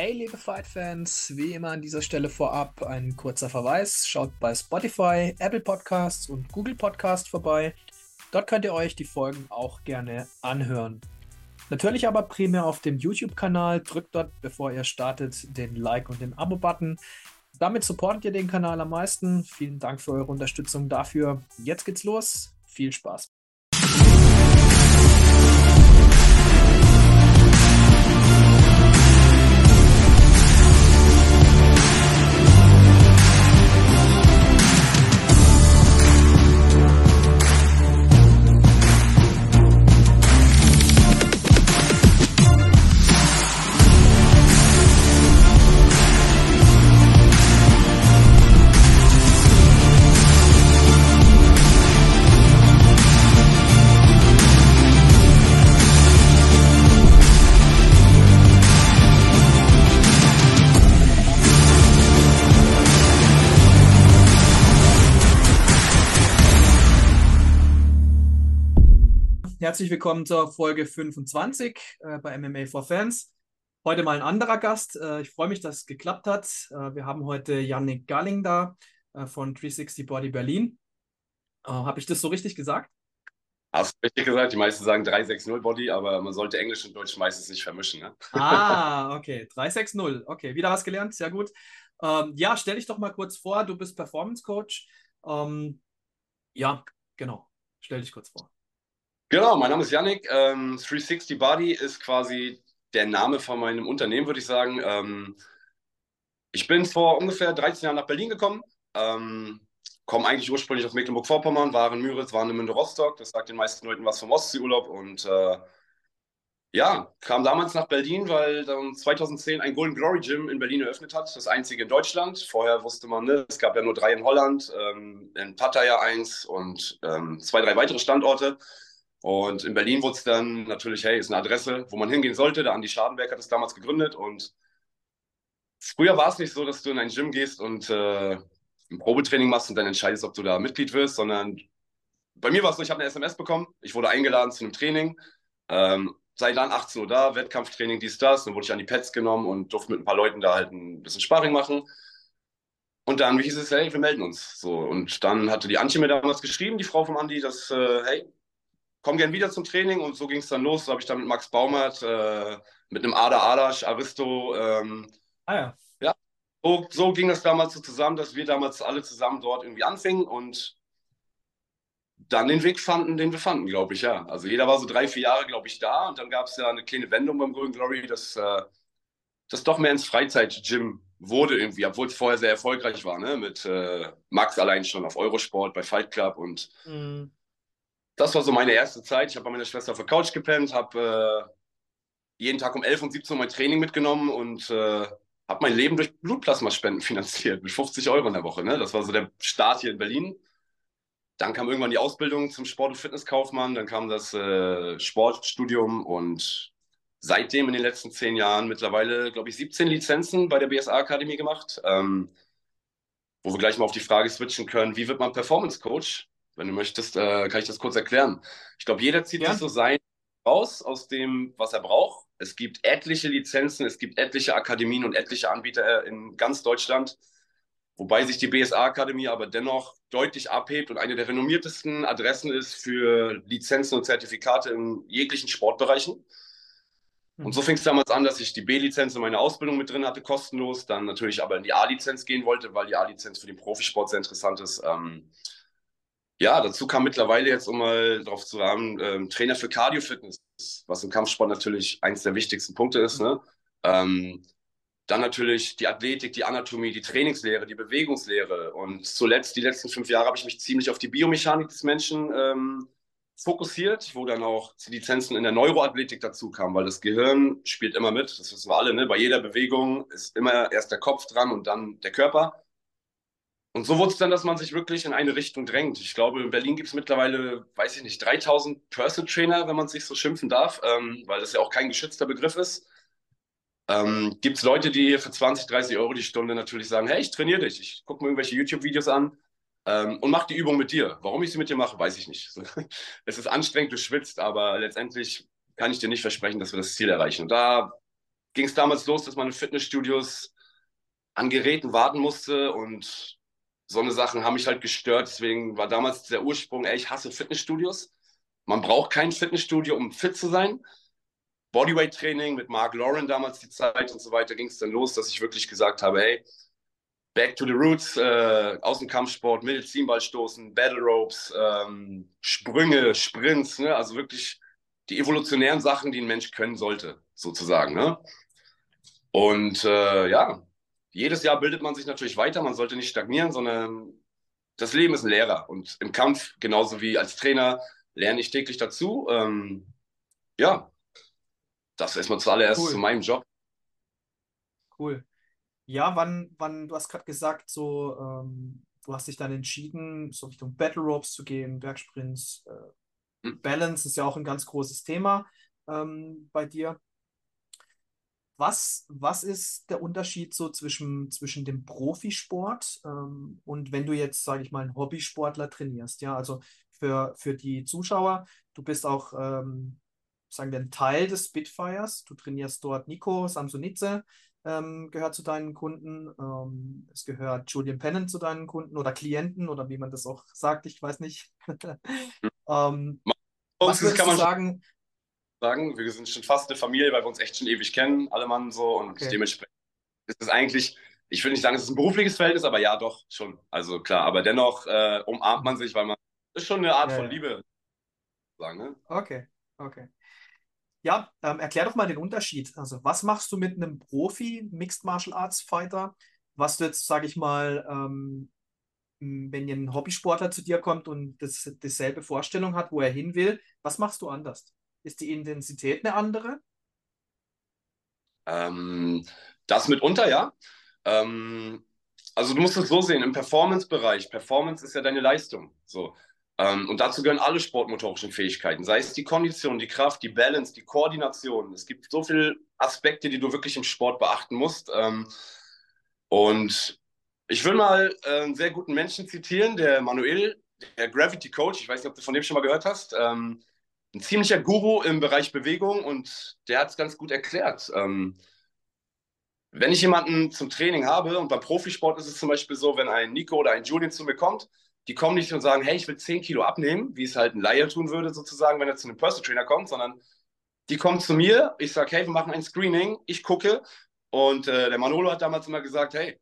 Hey, liebe Fight-Fans, wie immer an dieser Stelle vorab ein kurzer Verweis. Schaut bei Spotify, Apple Podcasts und Google Podcast vorbei. Dort könnt ihr euch die Folgen auch gerne anhören. Natürlich aber primär auf dem YouTube-Kanal. Drückt dort, bevor ihr startet, den Like- und den Abo-Button. Damit supportet ihr den Kanal am meisten. Vielen Dank für eure Unterstützung dafür. Jetzt geht's los. Viel Spaß. Herzlich willkommen zur Folge 25 äh, bei MMA for Fans. Heute mal ein anderer Gast. Äh, ich freue mich, dass es geklappt hat. Äh, wir haben heute Yannick Galling da äh, von 360 Body Berlin. Äh, Habe ich das so richtig gesagt? Hast du richtig gesagt, die meisten sagen 360 Body, aber man sollte Englisch und Deutsch meistens nicht vermischen. Ne? Ah, okay. 360. Okay, wieder was gelernt, sehr gut. Ähm, ja, stell dich doch mal kurz vor, du bist Performance Coach. Ähm, ja, genau. Stell dich kurz vor. Genau, mein Name ist Yannick. Ähm, 360 Body ist quasi der Name von meinem Unternehmen, würde ich sagen. Ähm, ich bin vor ungefähr 13 Jahren nach Berlin gekommen. Ähm, komme eigentlich ursprünglich aus Mecklenburg-Vorpommern, war in Müritz, war in Münde-Rostock. Das sagt den meisten Leuten was vom Ostseeurlaub. Und äh, ja, kam damals nach Berlin, weil dann 2010 ein Golden Glory Gym in Berlin eröffnet hat. Das einzige in Deutschland. Vorher wusste man, ne, es gab ja nur drei in Holland, ähm, in Pattaya eins und ähm, zwei, drei weitere Standorte. Und in Berlin wurde es dann natürlich, hey, ist eine Adresse, wo man hingehen sollte. Der Andi Schadenberg hat es damals gegründet. Und früher war es nicht so, dass du in ein Gym gehst und äh, ein Probetraining machst und dann entscheidest, ob du da Mitglied wirst, sondern bei mir war es so, ich habe eine SMS bekommen. Ich wurde eingeladen zu einem Training. Ähm, sei dann 18 Uhr da, Wettkampftraining, dies, das. Dann wurde ich an die Pads genommen und durfte mit ein paar Leuten da halt ein bisschen Sparring machen. Und dann hieß es, hey, wir melden uns. So, und dann hatte die Antje mir damals geschrieben, die Frau vom Andi, dass, äh, hey, komm gern wieder zum Training und so ging es dann los. So habe ich dann mit Max Baumert, äh, mit einem Ada Adasch, Aristo. Ähm, ah ja. Ja, so, so, ging das damals so zusammen, dass wir damals alle zusammen dort irgendwie anfingen und dann den Weg fanden, den wir fanden, glaube ich, ja. Also jeder war so drei, vier Jahre, glaube ich, da und dann gab es ja eine kleine Wendung beim Golden Glory, dass äh, das doch mehr ins Freizeit-Gym wurde irgendwie, obwohl es vorher sehr erfolgreich war, ne? Mit äh, Max allein schon auf Eurosport, bei Fight Club und mhm das war so meine erste Zeit. Ich habe bei meiner Schwester auf der Couch gepennt, habe äh, jeden Tag um 11 und 17 Uhr mein Training mitgenommen und äh, habe mein Leben durch Blutplasmaspenden finanziert mit 50 Euro in der Woche. Ne? Das war so der Start hier in Berlin. Dann kam irgendwann die Ausbildung zum Sport- und Fitnesskaufmann, dann kam das äh, Sportstudium und seitdem in den letzten zehn Jahren mittlerweile, glaube ich, 17 Lizenzen bei der BSA-Akademie gemacht. Ähm, wo wir gleich mal auf die Frage switchen können, wie wird man Performance Coach? Wenn du möchtest, äh, kann ich das kurz erklären. Ich glaube, jeder zieht ja. sich so sein raus aus dem, was er braucht. Es gibt etliche Lizenzen, es gibt etliche Akademien und etliche Anbieter in ganz Deutschland, wobei sich die BSA-Akademie aber dennoch deutlich abhebt und eine der renommiertesten Adressen ist für Lizenzen und Zertifikate in jeglichen Sportbereichen. Und so fing es damals an, dass ich die B-Lizenz in meiner Ausbildung mit drin hatte, kostenlos, dann natürlich aber in die A-Lizenz gehen wollte, weil die A-Lizenz für den Profisport sehr interessant ist. Ähm, ja, dazu kam mittlerweile jetzt, um mal drauf zu haben, ähm, Trainer für Cardio-Fitness, was im Kampfsport natürlich eins der wichtigsten Punkte ist. Ne? Ähm, dann natürlich die Athletik, die Anatomie, die Trainingslehre, die Bewegungslehre. Und zuletzt, die letzten fünf Jahre, habe ich mich ziemlich auf die Biomechanik des Menschen ähm, fokussiert, wo dann auch die Lizenzen in der Neuroathletik dazu kamen, weil das Gehirn spielt immer mit, das wissen wir alle, ne? bei jeder Bewegung ist immer erst der Kopf dran und dann der Körper. Und so wurde es dann, dass man sich wirklich in eine Richtung drängt. Ich glaube, in Berlin gibt es mittlerweile, weiß ich nicht, 3000 Personal Trainer, wenn man sich so schimpfen darf, ähm, weil das ja auch kein geschützter Begriff ist. Ähm, gibt es Leute, die für 20, 30 Euro die Stunde natürlich sagen, hey, ich trainiere dich, ich gucke mir irgendwelche YouTube-Videos an ähm, und mache die Übung mit dir. Warum ich sie mit dir mache, weiß ich nicht. es ist anstrengend, du schwitzt, aber letztendlich kann ich dir nicht versprechen, dass wir das Ziel erreichen. Und da ging es damals los, dass man in Fitnessstudios an Geräten warten musste und so eine Sachen haben mich halt gestört. Deswegen war damals der Ursprung, ey, ich hasse Fitnessstudios. Man braucht kein Fitnessstudio, um fit zu sein. Bodyweight-Training mit Mark Lauren damals die Zeit und so weiter ging es dann los, dass ich wirklich gesagt habe, hey, back to the roots, äh, Außenkampfsport, Mittelziehballstoßen, Battle Ropes, ähm, Sprünge, Sprints, ne? also wirklich die evolutionären Sachen, die ein Mensch können sollte, sozusagen. Ne? Und äh, ja, jedes Jahr bildet man sich natürlich weiter, man sollte nicht stagnieren, sondern das Leben ist ein Lehrer und im Kampf, genauso wie als Trainer, lerne ich täglich dazu. Ähm, ja, das erstmal zuallererst cool. zu meinem Job. Cool. Ja, wann, wann, du hast gerade gesagt, so, ähm, du hast dich dann entschieden, so Richtung Battle Ropes zu gehen, Bergsprints. Äh, hm. Balance ist ja auch ein ganz großes Thema ähm, bei dir. Was, was ist der Unterschied so zwischen, zwischen dem Profisport ähm, und wenn du jetzt, sage ich mal, einen Hobbysportler trainierst? Ja, also für, für die Zuschauer, du bist auch ähm, sagen wir, ein Teil des Spitfires. Du trainierst dort Nico Samsonitze, ähm, gehört zu deinen Kunden. Ähm, es gehört Julian Pennant zu deinen Kunden oder Klienten oder wie man das auch sagt, ich weiß nicht. ähm, was würdest kann man sagen? Sagen? Wir sind schon fast eine Familie, weil wir uns echt schon ewig kennen, alle Mann so und okay. dementsprechend ist es eigentlich, ich will nicht sagen, es ist ein berufliches Verhältnis, aber ja, doch, schon. Also klar, aber dennoch äh, umarmt man sich, weil man, das ist schon eine Art ja, von. Liebe. Sagen, ne? Okay, okay. Ja, ähm, erklär doch mal den Unterschied. Also, was machst du mit einem Profi Mixed Martial Arts Fighter, was du jetzt, sage ich mal, ähm, wenn ein Hobbysportler zu dir kommt und das, dieselbe Vorstellung hat, wo er hin will, was machst du anders? Ist die Intensität eine andere? Ähm, das mitunter, ja. Ähm, also du musst es so sehen, im Performance-Bereich, Performance ist ja deine Leistung. So. Ähm, und dazu gehören alle sportmotorischen Fähigkeiten, sei es die Kondition, die Kraft, die Balance, die Koordination. Es gibt so viele Aspekte, die du wirklich im Sport beachten musst. Ähm, und ich will mal äh, einen sehr guten Menschen zitieren, der Manuel, der Gravity Coach. Ich weiß nicht, ob du von dem schon mal gehört hast. Ähm, ein ziemlicher Guru im Bereich Bewegung und der hat es ganz gut erklärt. wenn ich jemanden zum Training habe, und beim Profisport ist es zum Beispiel so, wenn ein Nico oder ein Julian zu mir kommt, die kommen nicht und sagen, hey, ich will 10 Kilo abnehmen, wie es halt ein Laie tun würde, sozusagen, wenn er zu einem Personal Trainer kommt, sondern die kommen zu mir, ich sage, hey, wir machen ein Screening, ich gucke. Und äh, der Manolo hat damals immer gesagt, hey,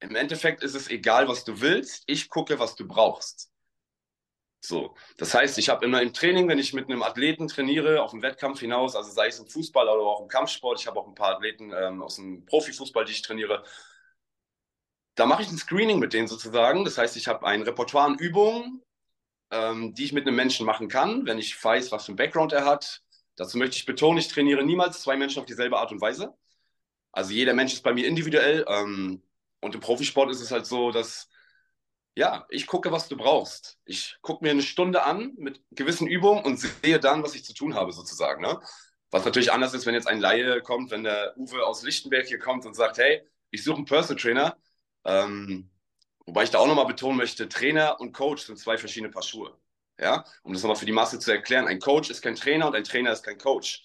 im Endeffekt ist es egal, was du willst, ich gucke, was du brauchst. So, das heißt, ich habe immer im Training, wenn ich mit einem Athleten trainiere, auf dem Wettkampf hinaus, also sei es im Fußball oder auch im Kampfsport, ich habe auch ein paar Athleten ähm, aus dem Profifußball, die ich trainiere, da mache ich ein Screening mit denen sozusagen. Das heißt, ich habe ein Repertoire an Übungen, ähm, die ich mit einem Menschen machen kann, wenn ich weiß, was für ein Background er hat. Dazu möchte ich betonen, ich trainiere niemals zwei Menschen auf dieselbe Art und Weise. Also jeder Mensch ist bei mir individuell. Ähm, und im Profisport ist es halt so, dass ja, ich gucke, was du brauchst. Ich gucke mir eine Stunde an mit gewissen Übungen und sehe dann, was ich zu tun habe, sozusagen. Ne? Was natürlich anders ist, wenn jetzt ein Laie kommt, wenn der Uwe aus Lichtenberg hier kommt und sagt, hey, ich suche einen Personal Trainer, ähm, wobei ich da auch nochmal betonen möchte, Trainer und Coach sind zwei verschiedene Paar Schuhe. Ja, um das nochmal für die Masse zu erklären. Ein Coach ist kein Trainer und ein Trainer ist kein Coach.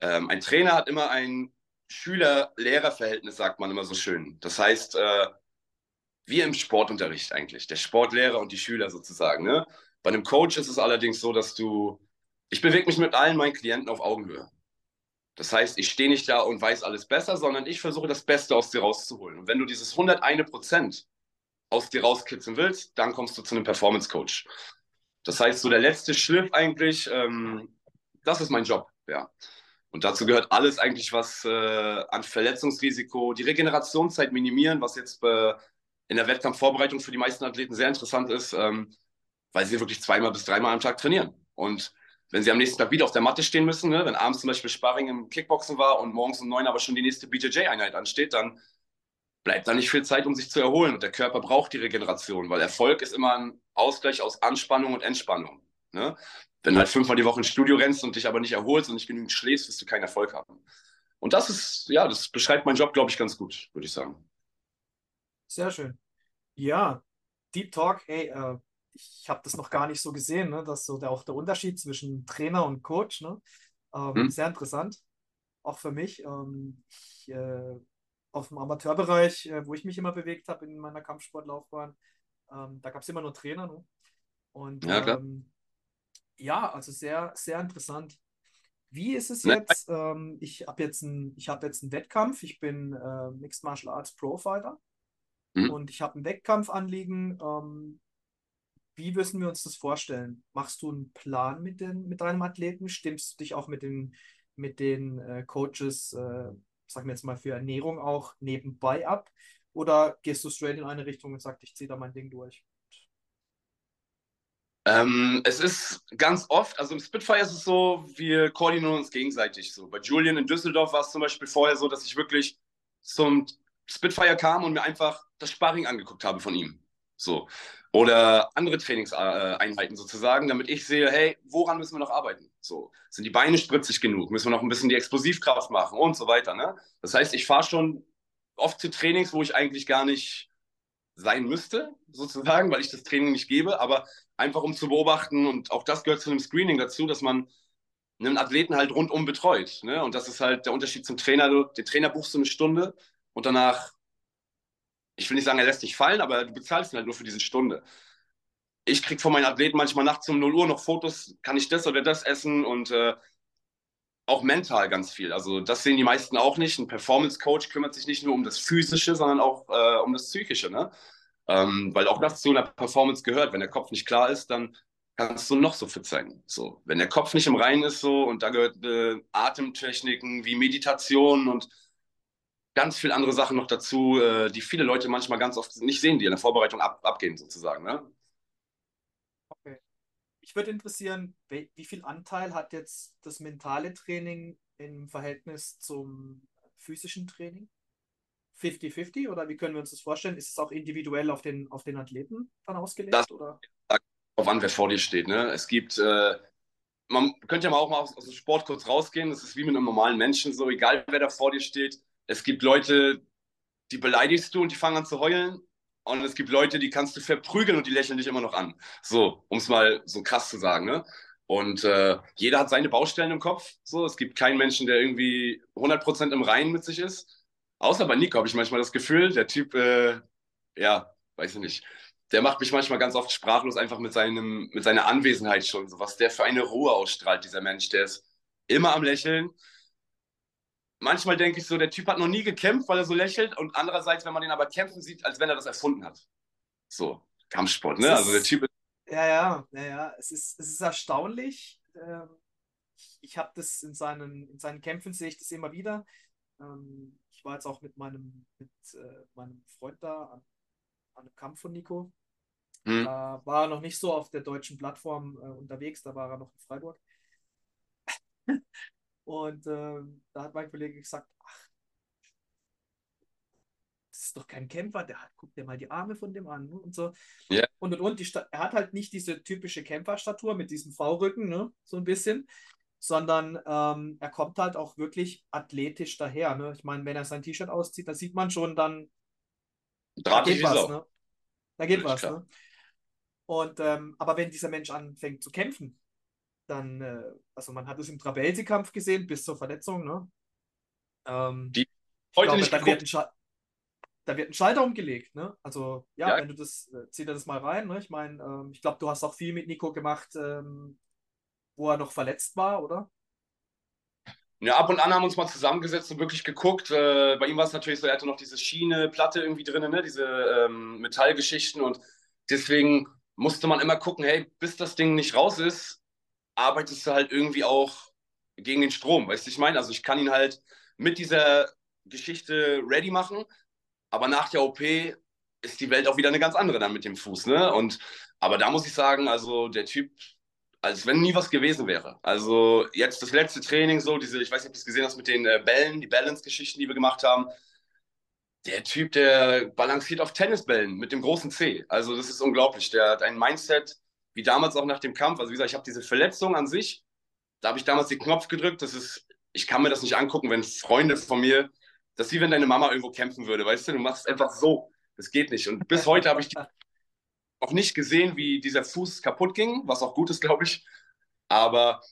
Ähm, ein Trainer hat immer ein Schüler-Lehrer-Verhältnis, sagt man immer so schön. Das heißt, äh, wie im Sportunterricht eigentlich, der Sportlehrer und die Schüler sozusagen. Ne? Bei einem Coach ist es allerdings so, dass du, ich bewege mich mit allen meinen Klienten auf Augenhöhe. Das heißt, ich stehe nicht da und weiß alles besser, sondern ich versuche das Beste aus dir rauszuholen. Und wenn du dieses 101 Prozent aus dir rauskitzeln willst, dann kommst du zu einem Performance Coach. Das heißt, so der letzte Schliff eigentlich, ähm, das ist mein Job, ja. Und dazu gehört alles eigentlich, was äh, an Verletzungsrisiko, die Regenerationszeit minimieren, was jetzt äh, in der Wettkampfvorbereitung für die meisten Athleten sehr interessant ist, ähm, weil sie wirklich zweimal bis dreimal am Tag trainieren. Und wenn sie am nächsten Tag wieder auf der Matte stehen müssen, ne, wenn abends zum Beispiel Sparring im Kickboxen war und morgens um neun aber schon die nächste BJJ-Einheit ansteht, dann bleibt da nicht viel Zeit, um sich zu erholen. Und der Körper braucht die Regeneration, weil Erfolg ist immer ein Ausgleich aus Anspannung und Entspannung. Ne? Wenn du halt fünfmal die Woche ins Studio rennst und dich aber nicht erholst und nicht genügend schläfst, wirst du keinen Erfolg haben. Und das ist, ja, das beschreibt meinen Job, glaube ich, ganz gut, würde ich sagen. Sehr schön. Ja, Deep Talk, hey, äh, ich habe das noch gar nicht so gesehen, ne? dass so der, auch der Unterschied zwischen Trainer und Coach, ne? Ähm, hm. Sehr interessant. auch für mich. Ähm, ich, äh, auf dem Amateurbereich, äh, wo ich mich immer bewegt habe in meiner Kampfsportlaufbahn, ähm, da gab es immer nur Trainer. Ne? Und Ja, ähm, ja, also sehr, sehr interessant. Wie ist es klar. jetzt? Ähm, ich habe jetzt ich habe jetzt einen Wettkampf. Ich bin äh, Mixed Martial Arts Pro Fighter Ne? und ich habe ein Wettkampfanliegen. Ähm, wie müssen wir uns das vorstellen? Machst du einen Plan mit den, mit deinem Athleten? Stimmst du dich auch mit den, mit den äh, Coaches, äh, sagen wir jetzt mal für Ernährung auch nebenbei ab? Oder gehst du straight in eine Richtung und sagst, ich ziehe da mein Ding durch? Ähm, es ist ganz oft, also im Spitfire ist es so, wir koordinieren uns gegenseitig so. Bei Julian in Düsseldorf war es zum Beispiel vorher so, dass ich wirklich zum Spitfire kam und mir einfach das Sparring angeguckt habe von ihm. So. Oder andere Trainingseinheiten sozusagen, damit ich sehe, hey, woran müssen wir noch arbeiten? So. Sind die Beine spritzig genug? Müssen wir noch ein bisschen die Explosivkraft machen und so weiter. Ne? Das heißt, ich fahre schon oft zu Trainings, wo ich eigentlich gar nicht sein müsste, sozusagen, weil ich das Training nicht gebe, aber einfach um zu beobachten und auch das gehört zu einem Screening dazu, dass man einen Athleten halt rundum betreut. Ne? Und das ist halt der Unterschied zum Trainer. Den Trainer buchst du eine Stunde und danach, ich will nicht sagen, er lässt dich fallen, aber du bezahlst ihn halt nur für diese Stunde. Ich kriege von meinen Athleten manchmal nachts um 0 Uhr noch Fotos, kann ich das oder das essen und äh, auch mental ganz viel. Also das sehen die meisten auch nicht. Ein Performance Coach kümmert sich nicht nur um das Physische, sondern auch äh, um das Psychische. Ne? Ähm, weil auch das zu einer Performance gehört. Wenn der Kopf nicht klar ist, dann kannst du noch so fit sein. So, wenn der Kopf nicht im Reinen ist, so und da gehört äh, Atemtechniken wie Meditation und ganz viele andere Sachen noch dazu, äh, die viele Leute manchmal ganz oft nicht sehen, die in der Vorbereitung ab, abgehen sozusagen. Ne? Okay. Ich würde interessieren, wie, viel Anteil hat jetzt das mentale Training im Verhältnis zum physischen Training? 50-50 oder wie können wir uns das vorstellen? Ist es auch individuell auf den, auf den Athleten dann Das ausgelegt? Oder? sagt auf an, wer vor dir steht. Ne? Es gibt, äh, man könnte ja mal auch mal aus, aus dem Sport kurz rausgehen. Das ist wie mit einem normalen Menschen so, egal wer da vor dir steht. Es gibt Leute, die beleidigst du und die fangen an zu heulen. Und es gibt Leute, die kannst du verprügeln und die lächeln dich immer noch an. So, um es mal so krass zu sagen. Ne? Und äh, jeder hat seine Baustellen im Kopf. So, es gibt keinen Menschen, der irgendwie 100% im Reinen mit sich ist. Außer bei Nico habe ich manchmal das Gefühl, der Typ, äh, ja, weiß ich nicht, der macht mich manchmal ganz oft sprachlos einfach mit, seinem, mit seiner Anwesenheit schon. So, was der für eine Ruhe ausstrahlt, dieser Mensch. Der ist immer am Lächeln. Manchmal denke ich so, der Typ hat noch nie gekämpft, weil er so lächelt. Und andererseits, wenn man den aber kämpfen sieht, als wenn er das erfunden hat. So, Kampfsport, ne? Also der ist, Typ ist. ja, ja, ja, ja, es ist, es ist erstaunlich. Ähm, ich ich habe das in seinen, in seinen Kämpfen, sehe ich das immer wieder. Ähm, ich war jetzt auch mit meinem, mit, äh, meinem Freund da an, an einem Kampf von Nico. Hm, Da war er noch nicht so auf der deutschen Plattform äh, unterwegs, da war er noch in Freiburg. Und ähm, da hat mein Kollege gesagt, ach, das ist doch kein Kämpfer, der hat, guck dir mal die Arme von dem an ne? und so. ja, Und und und, die er hat halt nicht diese typische Kämpferstatur mit diesem V-Rücken, ne? So ein bisschen, sondern ähm, er kommt halt auch wirklich athletisch daher, ne? Ich meine, wenn er sein T-Shirt auszieht, da sieht man schon dann, da drahtig geht wie was, ne? Da geht Völlig was, klar. ne? Und ähm, aber wenn dieser Mensch anfängt zu kämpfen, dann, äh, also man hat es im Trabelsi-Kampf gesehen, bis zur Verletzung, ne? Ähm, Die heute glaube, nicht da wird da wird ein Schalter umgelegt, ne? Also, ja, Ja, wenn du das, äh, zieh dir das mal rein, ne? Ich meine, ähm, ich glaube, du hast auch viel mit Nico gemacht, ähm, wo er noch verletzt war, oder? Ja, ab und an haben wir uns mal zusammengesetzt und wirklich geguckt. Äh, bei ihm war es natürlich so, er hatte noch diese Schiene, Platte irgendwie drin, ne? diese ähm, Metallgeschichten und deswegen musste man immer gucken, hey, bis das Ding nicht raus ist, arbeitest du halt irgendwie auch gegen den Strom, weißt du, ich meine? Also ich kann ihn halt mit dieser Geschichte ready machen, aber nach der OP ist die Welt auch wieder eine ganz andere dann mit dem Fuß, ne? Und aber da muss ich sagen, also der Typ als wenn nie was gewesen wäre. Also jetzt das letzte Training so, diese, ich weiß nicht, ob du es gesehen hast mit den äh, Bällen, die Balance-Geschichten, die wir gemacht haben. Der Typ, der balanciert auf Tennisbällen mit dem großen C. Also das ist unglaublich. Der hat ein Mindset, wie damals auch nach dem Kampf. Also wie gesagt, ich habe diese Verletzung an sich, da habe ich damals den Knopf gedrückt. Das ist, ich kann mir das nicht angucken, wenn Freunde von mir, das ist wie wenn deine Mama irgendwo kämpfen würde, weißt du, du machst es einfach so. Das geht nicht. Und bis heute habe ich auch nicht gesehen, wie dieser Fuß kaputt ging, was auch gut ist, glaube ich. Aber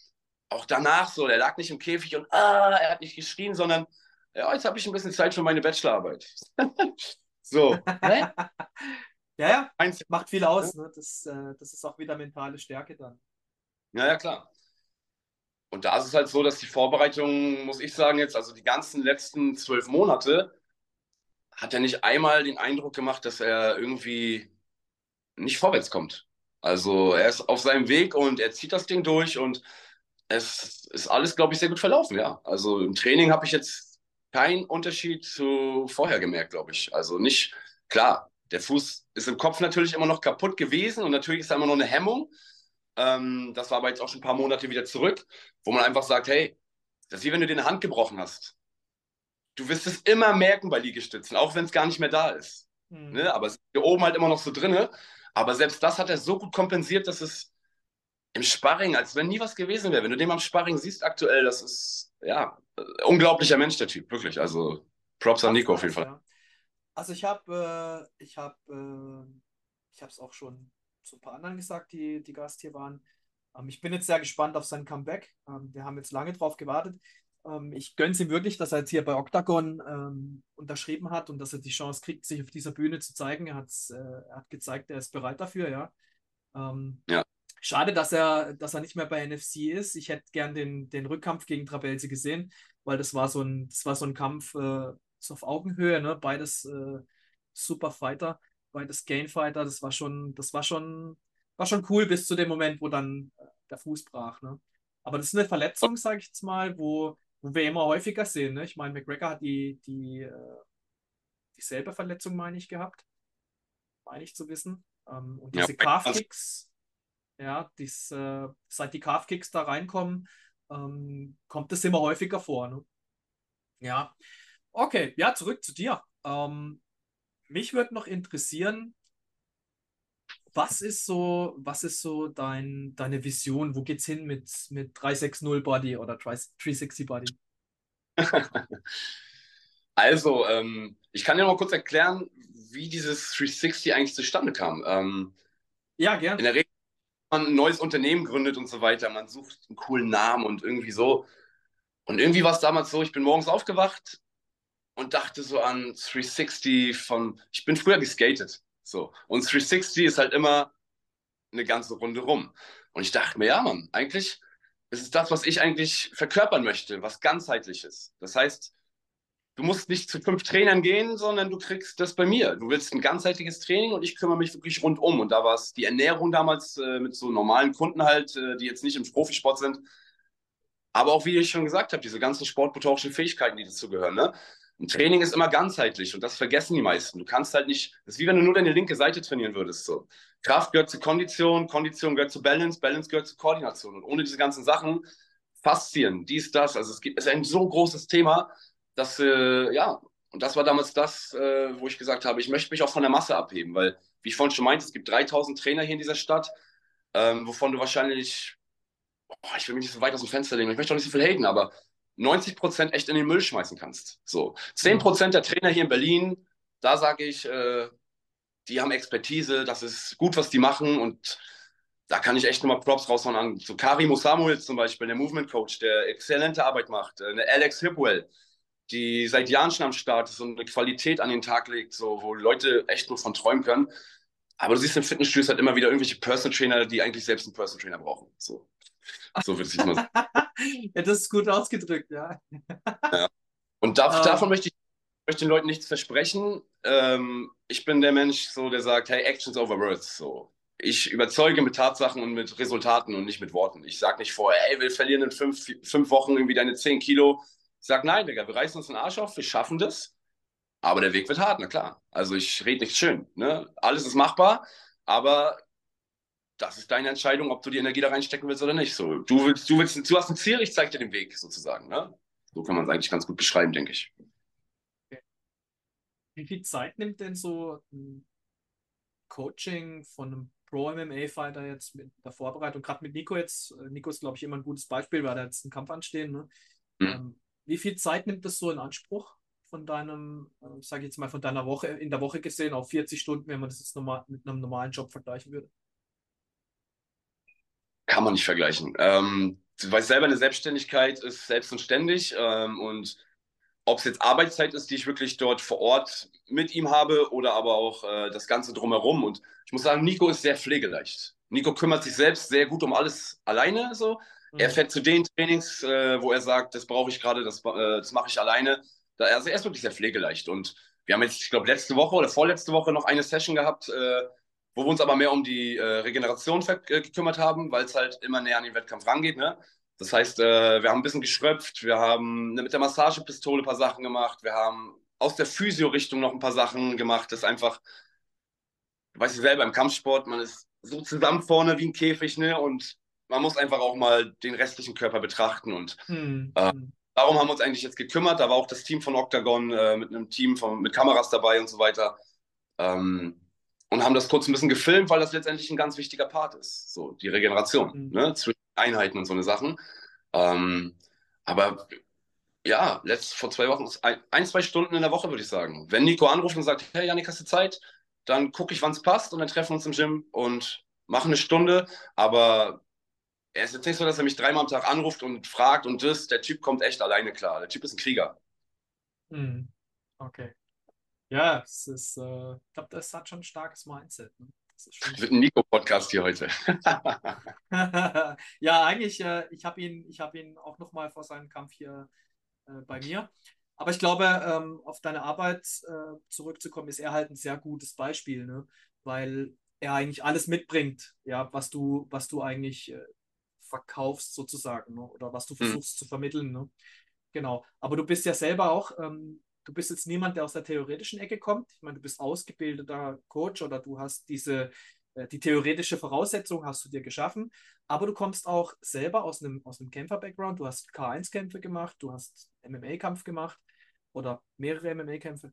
auch danach so, der lag nicht im Käfig und ah, er hat nicht geschrien, sondern ja, jetzt habe ich ein bisschen Zeit für meine Bachelorarbeit. so. Ja, ja, macht viel aus. Ne? Das, äh, das ist auch wieder mentale Stärke dann. Ja, ja, klar. Und da ist es halt so, dass die Vorbereitung, muss ich sagen, jetzt, also die ganzen letzten zwölf Monate, hat er nicht einmal den Eindruck gemacht, dass er irgendwie nicht vorwärts kommt. Also er ist auf seinem Weg und er zieht das Ding durch und es ist alles, glaube ich, sehr gut verlaufen, ja. Also im Training habe ich jetzt keinen Unterschied zu vorher gemerkt, glaube ich. Also nicht, klar, der Fuß ist im Kopf natürlich immer noch kaputt gewesen und natürlich ist da immer noch eine Hemmung. Ähm, das war aber jetzt auch schon ein paar Monate wieder zurück, wo man einfach sagt, hey, das ist wie wenn du dir eine Hand gebrochen hast. Du wirst es immer merken bei Liegestützen, auch wenn es gar nicht mehr da ist. Mhm. Ne? Aber es ist hier oben halt immer noch so drinne. Aber selbst das hat er so gut kompensiert, dass es im Sparring, als wenn nie was gewesen wäre. Wenn du den am Sparring siehst aktuell, das ist, ja, unglaublicher Mensch, der Typ, wirklich. Also Props an Nico auf jeden Fall. Also ich habe, äh, ich habe, äh, ich habe es auch schon zu ein paar anderen gesagt, die, die Gast hier waren. Ähm, ich bin jetzt sehr gespannt auf sein Comeback. Ähm, wir haben jetzt lange drauf gewartet. Ähm, ich gönne es ihm wirklich, dass er jetzt hier bei Octagon ähm, unterschrieben hat und dass er die Chance kriegt, sich auf dieser Bühne zu zeigen. Er, äh, er hat gezeigt, er ist bereit dafür, ja. Ähm, ja. Schade, dass er, dass er nicht mehr bei NFC ist. Ich hätte gern den, den Rückkampf gegen Trabelsi gesehen, weil das war so ein, das war so ein Kampf äh, so auf Augenhöhe, ne? Beides äh, super Fighter beides Gainfighter, das war schon, das war schon, war schon cool bis zu dem Moment, wo dann äh, der Fuß brach. Ne? Aber das ist eine Verletzung, sage ich jetzt mal, wo, wo wir immer häufiger sehen. Ne? Ich meine, McGregor hat die, die, äh, dieselbe Verletzung, meine ich, gehabt. Meine ich zu wissen. Ähm, und diese ja, Calf-Kicks, ja, dies, äh, seit die Calf-Kicks da reinkommen, ähm, kommt das immer häufiger vor. Ne? Ja. Okay, ja, zurück zu dir. Ähm, mich würde noch interessieren, was ist so, was ist so dein, deine Vision? Wo geht's hin mit, mit 360 Body oder 360 Body? also, ähm, ich kann dir noch mal kurz erklären, wie dieses 360 eigentlich zustande kam. Ähm, ja, gerne. In der Regel, man ein neues Unternehmen gründet und so weiter, man sucht einen coolen Namen und irgendwie so. Und irgendwie war es damals so, ich bin morgens aufgewacht, und dachte so an 360 von, ich bin früher geskatet, so. Und 360 ist halt immer eine ganze Runde rum. Und ich dachte mir, ja, Mann, eigentlich ist es das, was ich eigentlich verkörpern möchte, was ganzheitliches. Das heißt, du musst nicht zu fünf Trainern gehen, sondern du kriegst das bei mir. Du willst ein ganzheitliches Training und ich kümmere mich wirklich rundum. Und da war es die Ernährung damals äh, mit so normalen Kunden halt, äh, die jetzt nicht im Profisport sind. Aber auch, wie ich schon gesagt habe, diese ganzen sportmotorischen Fähigkeiten, die dazu gehören. Ne? Ein Training ist immer ganzheitlich und das vergessen die meisten. Du kannst halt nicht, das ist wie wenn du nur deine linke Seite trainieren würdest. So. Kraft gehört zu Kondition, Kondition gehört zu Balance, Balance gehört zu Koordination. Und ohne diese ganzen Sachen, Faszien, dies, das, also es gibt, ist ein so großes Thema, dass, äh, ja, und das war damals das, äh, wo ich gesagt habe, ich möchte mich auch von der Masse abheben, weil, wie ich vorhin schon meinte, es gibt 3000 Trainer hier in dieser Stadt, ähm, wovon du wahrscheinlich, oh, ich will mich nicht so weit aus dem Fenster legen, ich möchte auch nicht so viel haten, aber 90 Prozent echt in den Müll schmeißen kannst. So 10 Prozent der Trainer hier in Berlin, da sage ich, äh, die haben Expertise, das ist gut, was die machen und da kann ich echt nochmal Props raushauen an so Karim Samuel zum Beispiel, der Movement Coach, der exzellente Arbeit macht, äh, eine Alex Hipwell, die seit Jahren schon am Start ist und eine Qualität an den Tag legt, so, wo Leute echt nur von träumen können. Aber du siehst im Fitnessstudio halt immer wieder irgendwelche Personal Trainer, die eigentlich selbst einen Personal Trainer brauchen. So. So würde ich mal sagen. ja, das ist gut ausgedrückt, ja. ja. Und da. Ähm. davon möchte ich, möchte den Leuten nichts versprechen. Ähm, ich bin der Mensch, so, der sagt, hey, Actions over Words. So. Ich überzeuge mit Tatsachen und mit Resultaten und nicht mit Worten. Ich sage nicht vorher, hey, wir verlieren in fünf, fünf Wochen irgendwie deine 10 Kilo. Ich sage, nein, Digga, wir reißen uns den Arsch auf, wir schaffen das. Aber der Weg wird hart, na klar. Also ich rede nicht schön. Ne? Alles ist machbar, aber das ist deine Entscheidung, ob du die Energie da reinstecken willst oder nicht. So, du willst, du willst, du hast ein Ziel, ich zeige dir den Weg sozusagen. Ne? So kann man es eigentlich ganz gut beschreiben, denke ich. Wie viel Zeit nimmt denn so ein Coaching von einem Pro-MMA-Fighter jetzt mit der Vorbereitung, gerade mit Nico jetzt? Nico ist, glaube ich, immer ein gutes Beispiel, weil da jetzt ein Kampf anstehen. Ne? Mhm. Ähm, wie viel Zeit nimmt das so in Anspruch von deinem, äh, sage ich jetzt mal, von deiner Woche, in der Woche gesehen, auf 40 Stunden, wenn man das jetzt normal, mit einem normalen Job vergleichen würde? Kann man nicht vergleichen. Ähm, du weißt selber, eine Selbstständigkeit ist selbst und ständig ähm, und ob es jetzt Arbeitszeit ist, die ich wirklich dort vor Ort mit ihm habe oder aber auch äh, das Ganze drumherum. Und ich muss sagen, Nico ist sehr pflegeleicht. Nico kümmert sich selbst sehr gut um alles alleine. So. Mhm. Er fährt zu den Trainings, äh, wo er sagt, das brauche ich gerade, das, äh, das mache ich alleine. Da, also er ist wirklich sehr pflegeleicht. Und wir haben jetzt, ich glaube, letzte Woche oder vorletzte Woche noch eine Session gehabt, äh, wo wir uns aber mehr um die äh, Regeneration äh, gekümmert haben, weil es halt immer näher an den Wettkampf rangeht. Ne? Das heißt, äh, wir haben ein bisschen geschröpft, wir haben mit der Massagepistole ein paar Sachen gemacht, wir haben aus der Physio-Richtung noch ein paar Sachen gemacht. Das ist einfach, du weißt du selber, im Kampfsport, man ist so zusammen vorne wie ein Käfig, ne? Und man muss einfach auch mal den restlichen Körper betrachten. Und hm. äh, darum haben wir uns eigentlich jetzt gekümmert. Da war auch das Team von Octagon äh, mit einem Team von, mit Kameras dabei und so weiter. Ähm, und haben das kurz ein bisschen gefilmt, weil das letztendlich ein ganz wichtiger Part ist. So, die Regeneration, mhm. ne? Zwischen Einheiten und so eine Sachen. Ähm, aber ja, letzt, vor zwei Wochen, ein, ein, zwei Stunden in der Woche, würde ich sagen. Wenn Nico anruft und sagt, hey Janik, hast du Zeit? Dann gucke ich, wann es passt und dann treffen wir uns im Gym und machen eine Stunde. Aber er ist jetzt nicht so, dass er mich dreimal am Tag anruft und fragt und das. Der Typ kommt echt alleine klar. Der Typ ist ein Krieger. Mhm. Okay. Ja, es ist, äh, ich glaube, das hat schon ein starkes Mindset. Ne? Das schon wird ein Nico-Podcast hier heute. ja, eigentlich, äh, ich habe ihn, hab ihn auch nochmal vor seinem Kampf hier äh, bei mir. Aber ich glaube, ähm, auf deine Arbeit äh, zurückzukommen, ist er halt ein sehr gutes Beispiel, ne? weil er eigentlich alles mitbringt, ja, was du, was du eigentlich äh, verkaufst sozusagen ne? oder was du mhm. versuchst mhm. zu vermitteln. Ne? Genau. Aber du bist ja selber auch ähm, du bist jetzt niemand, der aus der theoretischen Ecke kommt. Ich meine, du bist ausgebildeter Coach oder du hast diese, äh, die theoretische Voraussetzung hast du dir geschaffen, aber du kommst auch selber aus einem, aus einem Kämpfer-Background. Du hast K1-Kämpfe gemacht, du hast MMA-Kampf gemacht oder mehrere MMA-Kämpfe.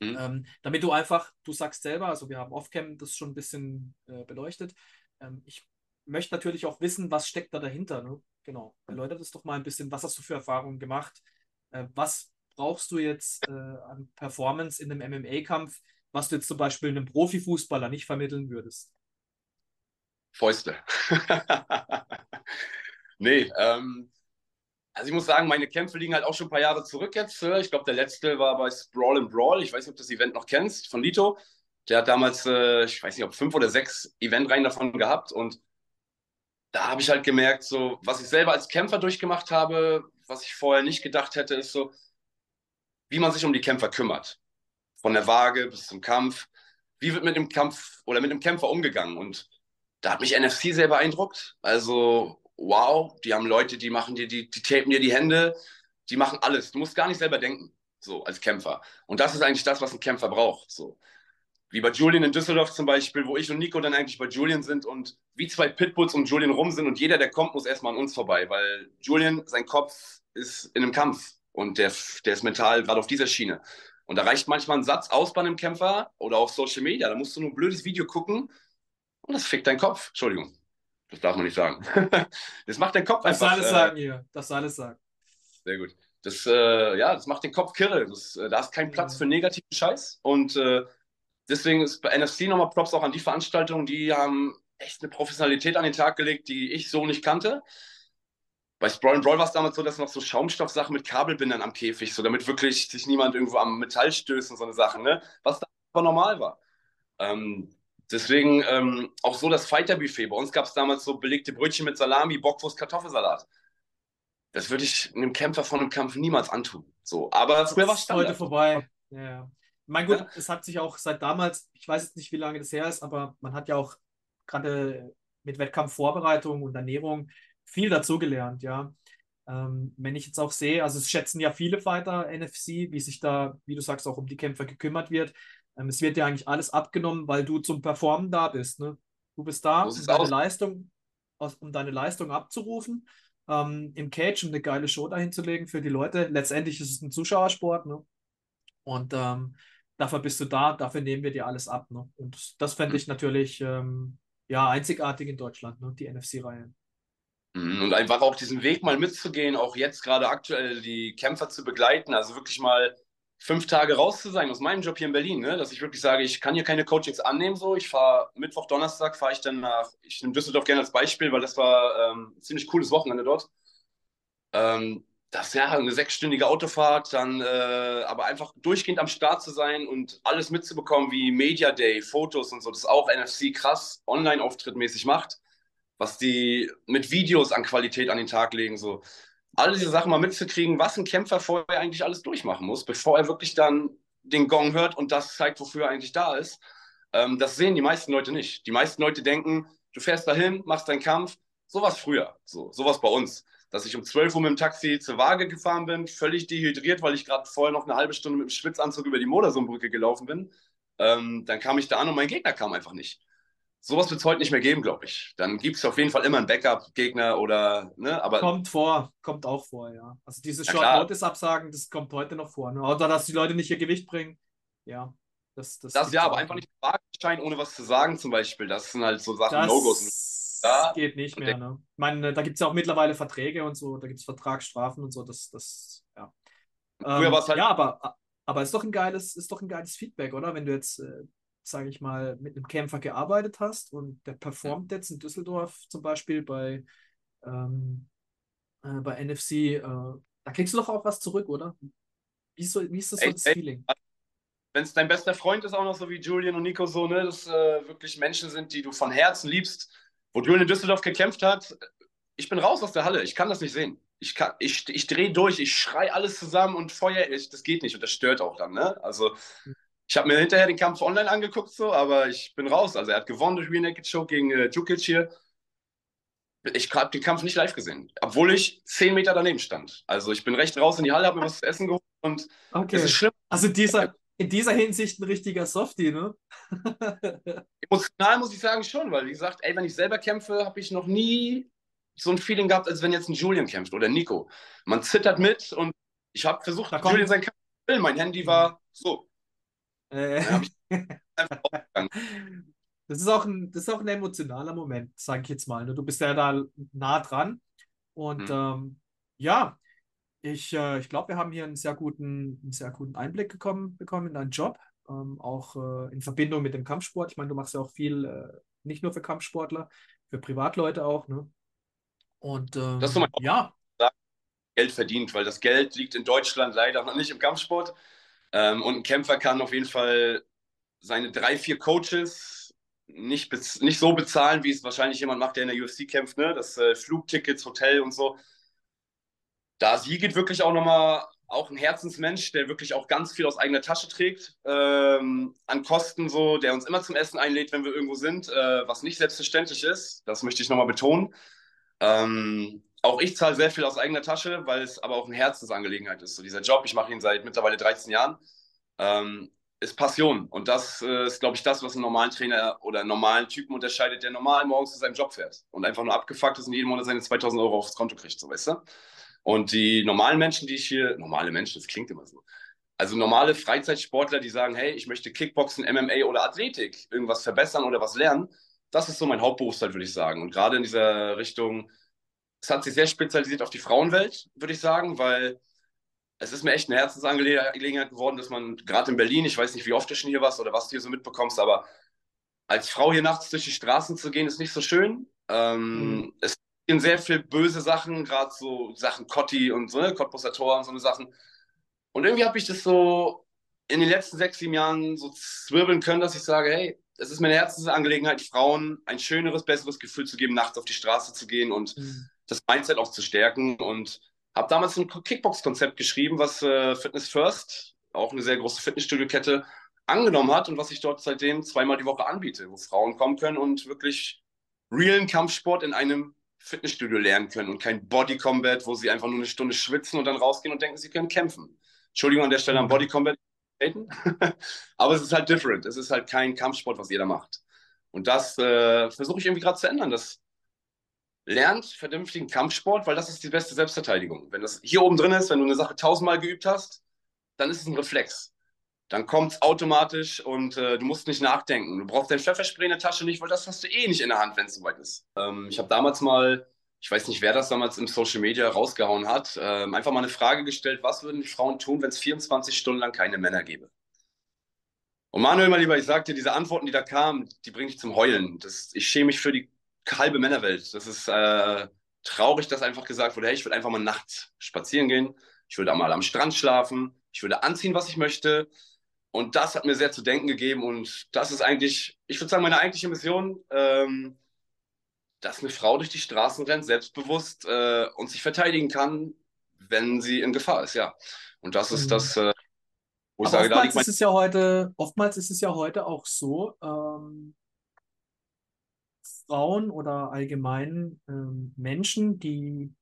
Mhm. Ähm, damit du einfach, du sagst selber, also wir haben Off-Cam das schon ein bisschen äh, beleuchtet. Ähm, ich möchte natürlich auch wissen, was steckt da dahinter. Ne? Genau, erläutert es doch mal ein bisschen, was hast du für Erfahrungen gemacht? Äh, was brauchst du jetzt äh, an Performance in einem MMA-Kampf, was du jetzt zum Beispiel einem Profifußballer nicht vermitteln würdest? Fäuste. nee, ähm, also ich muss sagen, meine Kämpfe liegen halt auch schon ein paar Jahre zurück jetzt. Ich glaube, der letzte war bei Sprawl and Brawl. Ich weiß nicht, ob du das Event noch kennst, von Lito. Der hat damals, äh, ich weiß nicht, ob fünf oder sechs Eventreihen davon gehabt. Und da habe ich halt gemerkt, so, was ich selber als Kämpfer durchgemacht habe, was ich vorher nicht gedacht hätte, ist so, wie man sich um die Kämpfer kümmert. Von der Waage bis zum Kampf. Wie wird mit dem Kampf oder mit dem Kämpfer umgegangen? Und da hat mich NFC sehr beeindruckt. Also, wow, die haben Leute, die machen dir, die, die tapen dir die Hände, die machen alles. Du musst gar nicht selber denken, so als Kämpfer. Und das ist eigentlich das, was ein Kämpfer braucht. So. Wie bei Julian in Düsseldorf zum Beispiel, wo ich und Nico dann eigentlich bei Julian sind und wie zwei Pitbulls um Julian rum sind und jeder, der kommt, muss erstmal an uns vorbei, weil Julian, sein Kopf ist in einem Kampf. Und der, der ist mental gerade auf dieser Schiene. Und da reicht manchmal ein Satz aus bei einem Kämpfer oder auf Social Media. Da musst du nur ein blödes Video gucken und das fickt deinen Kopf. Entschuldigung. Das darf man nicht sagen. das macht deinen Kopf einfach. Das soll alles äh, sagen hier. Das soll alles sagen. Sehr gut. Das, äh, ja, das macht den Kopf kirre. Das, äh, da ist kein Platz für negativen Scheiß. Und äh, deswegen ist bei NFC nochmal Props auch an die Veranstaltungen. Die haben echt eine Professionalität an den Tag gelegt, die ich so nicht kannte. Bei Sprawl Brawl war es damals so, dass noch so Schaumstoffsachen mit Kabelbindern am Käfig, so damit wirklich sich niemand irgendwo am Metall stößt und so eine Sache, ne? Was da aber normal war. Ähm, deswegen ähm, auch so das Fighter-Buffet. Bei uns gab es damals so belegte Brötchen mit Salami, Bockwurst, Kartoffelsalat. Das würde ich einem Kämpfer von einem Kampf niemals antun. So, aber früher war es heute vorbei. Ja. Mein Gott, ja. es hat sich auch seit damals, ich weiß jetzt nicht, wie lange das her ist, aber man hat ja auch gerade mit Wettkampfvorbereitung und Ernährung viel dazugelernt, ja. Ähm, wenn ich jetzt auch sehe, also es schätzen ja viele Fighter NFC, wie sich da, wie du sagst, auch um die Kämpfer gekümmert wird. Ähm, es wird ja eigentlich alles abgenommen, weil du zum Performen da bist. Ne? Du bist da, um deine, Leistung, um deine Leistung abzurufen, ähm, im Cage um eine geile Show dahin zu legen für die Leute. Letztendlich ist es ein Zuschauersport. Ne? Und ähm, dafür bist du da, dafür nehmen wir dir alles ab. Ne? Und das fände ich natürlich ähm, ja, einzigartig in Deutschland, ne? die NFC-Reihe. Mhm, und einfach auch diesen Weg mal mitzugehen, auch jetzt gerade aktuell die Kämpfer zu begleiten, also wirklich mal fünf Tage raus zu sein aus meinem Job hier in Berlin, ne? dass ich wirklich sage, ich kann hier keine Coachings annehmen. So, ich fahre Mittwoch, Donnerstag fahre ich dann nach, ich nehme Düsseldorf gerne als Beispiel, weil das war ähm, ein ziemlich cooles Wochenende dort. Ähm, das ja eine sechsstündige Autofahrt, dann äh, aber einfach durchgehend am Start zu sein und alles mitzubekommen, wie Media Day, Fotos und so, das auch NFC krass online-Auftritt mäßig macht, was die mit Videos an Qualität an den Tag legen, so alle diese Sachen mal mitzukriegen, was ein Kämpfer vorher eigentlich alles durchmachen muss, bevor er wirklich dann den Gong hört und das zeigt, wofür er eigentlich da ist. Ähm, das sehen die meisten Leute nicht. Die meisten Leute denken, du fährst dahin, machst deinen Kampf, sowas früher, so sowas bei uns dass ich um 12 Uhr mit dem Taxi zur Waage gefahren bin, völlig dehydriert, weil ich gerade vorher noch eine halbe Stunde mit dem Schwitzanzug über die Modersohnbrücke gelaufen bin. Ähm, dann kam ich da an und mein Gegner kam einfach nicht. Sowas wird es heute nicht mehr geben, glaube ich. Dann gibt es auf jeden Fall immer einen Backup-Gegner oder, ne, aber. Kommt vor, kommt auch vor, ja. Also diese Short Notice-Absagen, das kommt heute noch vor. Ne? Oder dass die Leute nicht ihr Gewicht bringen. Ja. Das, das, das ja, aber einfach nicht Wagenschein, ohne was zu sagen, zum Beispiel. Das sind halt so Sachen, No-Gos. Das geht nicht mehr, ne? Ich meine, da gibt es ja auch mittlerweile Verträge und so, da gibt es Vertragsstrafen und so, das, das, ja. Ähm, halt ja, aber, aber ist doch ein geiles, ist doch ein geiles Feedback, oder? Wenn du jetzt äh, sage ich mal, mit einem Kämpfer gearbeitet hast und der performt jetzt in Düsseldorf zum Beispiel bei, ähm, äh, bei NFC, äh, da kriegst du doch auch was zurück, oder? Wie, so, wie ist das so das ey, Feeling? Wenn es dein bester Freund ist, auch noch so wie Julian und Nico, so, ne, dass äh, wirklich Menschen sind, die du von Herzen liebst, wo Julian in Düsseldorf gekämpft hat, ich bin raus aus der Halle, ich kann das nicht sehen. Ich, ich, ich drehe durch, ich schrei alles zusammen und Feuer, ich, das geht nicht und das stört auch dann, ne? Also ich habe mir hinterher den Kampf online angeguckt, so, aber ich bin raus. Also er hat gewonnen durch Rear Naked Show gegen äh, Djukic hier. Ich habe den Kampf nicht live gesehen, obwohl ich zehn Meter daneben stand. Also ich bin recht raus in die Halle, habe mir was zu essen geholt und okay. es ist schlimm. Also dieser, in dieser Hinsicht ein richtiger Softie, ne? Emotional muss ich sagen schon, weil wie gesagt, ey, wenn ich selber kämpfe, habe ich noch nie so ein Feeling gehabt, als wenn jetzt ein Julian kämpft oder Nico. Man zittert mit und ich habe versucht, Julian sein Kampf zu filmen. Mein Handy war so. Äh, das, ist auch ein, das ist auch ein emotionaler Moment, sage ich jetzt mal. Ne? Du bist ja da nah dran. Und mhm. ähm, ja, ich, äh, ich glaube, wir haben hier einen sehr guten, einen sehr guten Einblick gekommen, bekommen in deinen Job. Ähm, auch äh, in Verbindung mit dem Kampfsport. Ich meine, du machst ja auch viel, äh, nicht nur für Kampfsportler, für Privatleute auch. Ne? Und ähm, das ist so mein ja. Geld verdient, weil das Geld liegt in Deutschland leider noch nicht im Kampfsport. Ähm, und ein Kämpfer kann auf jeden Fall seine drei, vier Coaches nicht, nicht so bezahlen, wie es wahrscheinlich jemand macht, der in der UFC kämpft, ne? Das äh, Flugtickets, Hotel und so. Da sie geht wirklich auch nochmal auch ein Herzensmensch, der wirklich auch ganz viel aus eigener Tasche trägt, ähm, an Kosten so, der uns immer zum Essen einlädt, wenn wir irgendwo sind, äh, was nicht selbstverständlich ist. Das möchte ich nochmal betonen. Ähm, auch ich zahle sehr viel aus eigener Tasche, weil es aber auch eine Herzensangelegenheit ist. So dieser Job, ich mache ihn seit mittlerweile 13 Jahren, ähm, ist Passion. Und das äh, ist, glaube ich, das, was einen normalen Trainer oder einen normalen Typen unterscheidet, der normal morgens zu seinem Job fährt und einfach nur abgefuckt ist und jeden Monat seine 2000 Euro aufs Konto kriegt, so weißt du? Und die normalen Menschen, die ich hier, normale Menschen, das klingt immer so, also normale Freizeitsportler, die sagen, hey, ich möchte Kickboxen, MMA oder Athletik irgendwas verbessern oder was lernen, das ist so mein Hauptberufsfeld, würde ich sagen. Und gerade in dieser Richtung es hat sich sehr spezialisiert auf die Frauenwelt, würde ich sagen, weil es ist mir echt eine Herzensangelegenheit geworden, dass man gerade in Berlin, ich weiß nicht, wie oft du schon hier warst oder was du hier so mitbekommst, aber als Frau hier nachts durch die Straßen zu gehen, ist nicht so schön. Ähm, mhm. Es sind sehr viele böse Sachen, gerade so Sachen Cotti und so, ne, Cottbusser Tor und so eine Sachen. Und irgendwie habe ich das so in den letzten sechs, sieben Jahren so zwirbeln können, dass ich sage, hey, es ist meine Herzensangelegenheit, Frauen ein schöneres, besseres Gefühl zu geben, nachts auf die Straße zu gehen und mhm das Mindset auch zu stärken und habe damals ein Kickbox-Konzept geschrieben, was äh, Fitness First, auch eine sehr große Fitnessstudio-Kette, angenommen hat und was ich dort seitdem zweimal die Woche anbiete, wo Frauen kommen können und wirklich realen Kampfsport in einem Fitnessstudio lernen können und kein Body Combat, wo sie einfach nur eine Stunde schwitzen und dann rausgehen und denken, sie können kämpfen. Entschuldigung an der Stelle am mhm. Body Combat, aber es ist halt different. Es ist halt kein Kampfsport, was jeder macht. Und das äh, versuche ich irgendwie gerade zu ändern, dass lernt vernünftigen Kampfsport, weil das ist die beste Selbstverteidigung. Wenn das hier oben drin ist, wenn du eine Sache tausendmal geübt hast, dann ist es ein Reflex. Dann kommt es automatisch und äh, du musst nicht nachdenken. Du brauchst dein Pfefferspray in der Tasche nicht, weil das hast du eh nicht in der Hand, wenn es soweit ist. Ähm, ich habe damals mal ich weiß nicht, wer das damals im Social Media rausgehauen hat, ähm, einfach mal eine Frage gestellt, was würden die Frauen tun, wenn es 24 Stunden lang keine Männer gäbe? Und Manuel, mein Lieber, ich sagte, diese Antworten, die da kamen, die bringen dich zum Heulen. Das, ich schäme mich für die halbe Männerwelt. Das ist äh, traurig, dass einfach gesagt wurde, hey, ich würde einfach mal nachts spazieren gehen, ich würde mal am Strand schlafen, ich würde anziehen, was ich möchte. Und das hat mir sehr zu denken gegeben. Und das ist eigentlich, ich würde sagen, meine eigentliche Mission, ähm, dass eine Frau durch die Straßen rennt, selbstbewusst äh, und sich verteidigen kann, wenn sie in Gefahr ist, ja. Und das ist mhm. das, äh, wo ich Aber sage, oftmals da ist es ja heute, oftmals ist es ja heute auch so, ähm, Frauen oder allgemein ähm, Menschen, die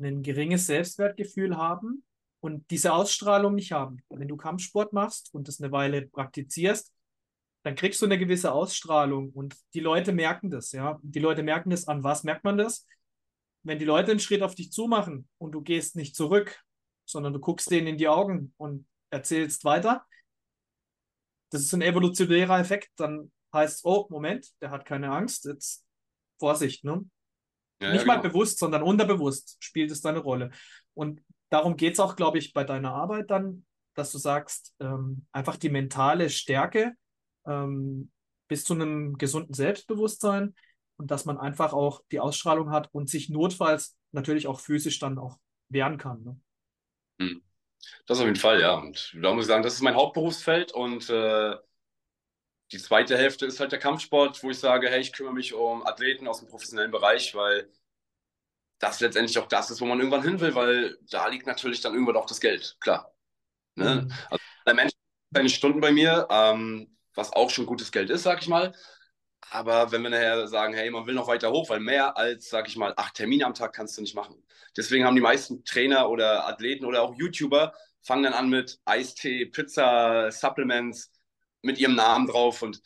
ein geringes Selbstwertgefühl haben und diese Ausstrahlung nicht haben. Wenn du Kampfsport machst und das eine Weile praktizierst, dann kriegst du eine gewisse Ausstrahlung und die Leute merken das, ja. Die Leute merken das, an was merkt man das? Wenn die Leute einen Schritt auf dich zumachen und du gehst nicht zurück, sondern du guckst denen in die Augen und erzählst weiter, das ist ein evolutionärer Effekt, dann heißt, oh, Moment, der hat keine Angst, jetzt Vorsicht, ne? Ja, Nicht ja, mal genau. bewusst, sondern unterbewusst spielt es da eine Rolle. Und darum geht es auch, glaube ich, bei deiner Arbeit dann, dass du sagst, ähm, einfach die mentale Stärke ähm, bis zu einem gesunden Selbstbewusstsein und dass man einfach auch die Ausstrahlung hat und sich notfalls natürlich auch physisch dann auch wehren kann. Ne? Hm. Das auf jeden Fall, ja. Und da muss ich sagen, das ist mein Hauptberufsfeld und äh, die zweite Hälfte ist halt der Kampfsport, wo ich sage, hey, ich kümmere mich um Athleten aus dem professionellen Bereich, weil das letztendlich auch das ist, wo man irgendwann hin will, weil da liegt natürlich dann irgendwann auch das Geld, klar. Ne? Mhm. Also der Mensch seine Stunden bei mir, ähm, was auch schon gutes Geld ist, sag ich mal. Aber wenn wir nachher sagen, hey, man will noch weiter hoch, weil mehr als, sag ich mal, acht Termine am Tag kannst du nicht machen. Deswegen haben die meisten Trainer oder Athleten oder auch YouTuber fangen dann an mit Eistee, Pizza, Supplements, mit ihrem Namen drauf und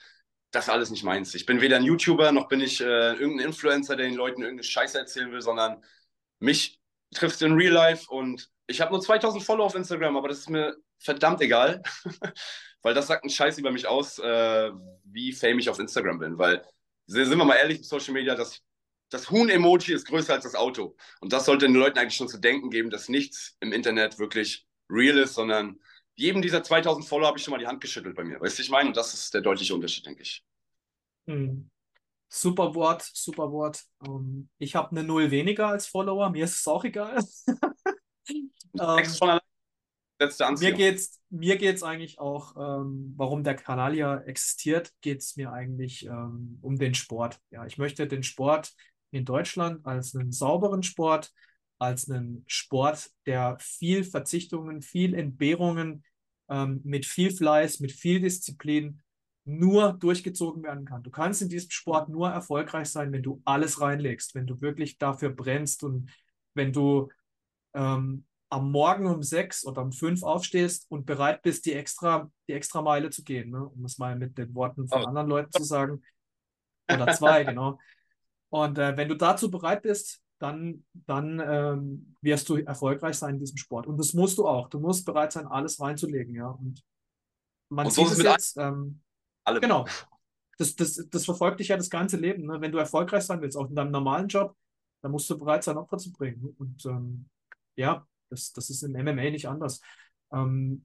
das alles nicht meins. Ich bin weder ein YouTuber noch bin ich äh, irgendein Influencer, der den Leuten irgendeine Scheiße erzählen will, sondern mich trifft in Real Life und ich habe nur 2000 Follower auf Instagram, aber das ist mir verdammt egal, weil das sagt einen Scheiß über mich aus, äh, wie fame ich auf Instagram bin, weil sind wir mal ehrlich, Social Media, das, das Huhn-Emoji ist größer als das Auto und das sollte den Leuten eigentlich schon zu denken geben, dass nichts im Internet wirklich real ist, sondern jedem dieser 2000 Follower habe ich schon mal die Hand geschüttelt bei mir. Weißt du, ich meine? Und das ist der deutliche Unterschied, denke ich. Hm. Super Wort, super Wort. Um, ähm, ich habe eine Null weniger als Follower, mir ist es auch egal. ähm, mir geht's, mir geht's eigentlich auch, ähm, warum der Kanal ja existiert, geht es mir eigentlich ähm, um den Sport. Ja, ich möchte den Sport in Deutschland als einen sauberen Sport, als einen Sport, der viel Verzichtungen, viel Entbehrungen, ähm, mit viel Fleiß, mit viel Disziplin nur durchgezogen werden kann. Du kannst in diesem Sport nur erfolgreich sein, wenn du alles reinlegst, wenn du wirklich dafür brennst und wenn du ähm, am Morgen um sechs oder um fünf aufstehst und bereit bist, die extra, die extra Meile zu gehen, ne? um es mal mit den Worten von oh. anderen Leuten zu sagen. Oder zwei, genau. Und äh, wenn du dazu bereit bist, dann, dann ähm, wirst du erfolgreich sein in diesem Sport. Und das musst du auch. Du musst bereit sein, alles reinzulegen, ja. Und man und so sieht es jetzt. Ähm, alle. Genau. Das, das, das verfolgt dich ja das ganze Leben. Ne? Wenn du erfolgreich sein willst, auch in deinem normalen Job, dann musst du bereit sein, Opfer zu bringen. Und ähm, ja, das, das ist im MMA nicht anders. Ähm,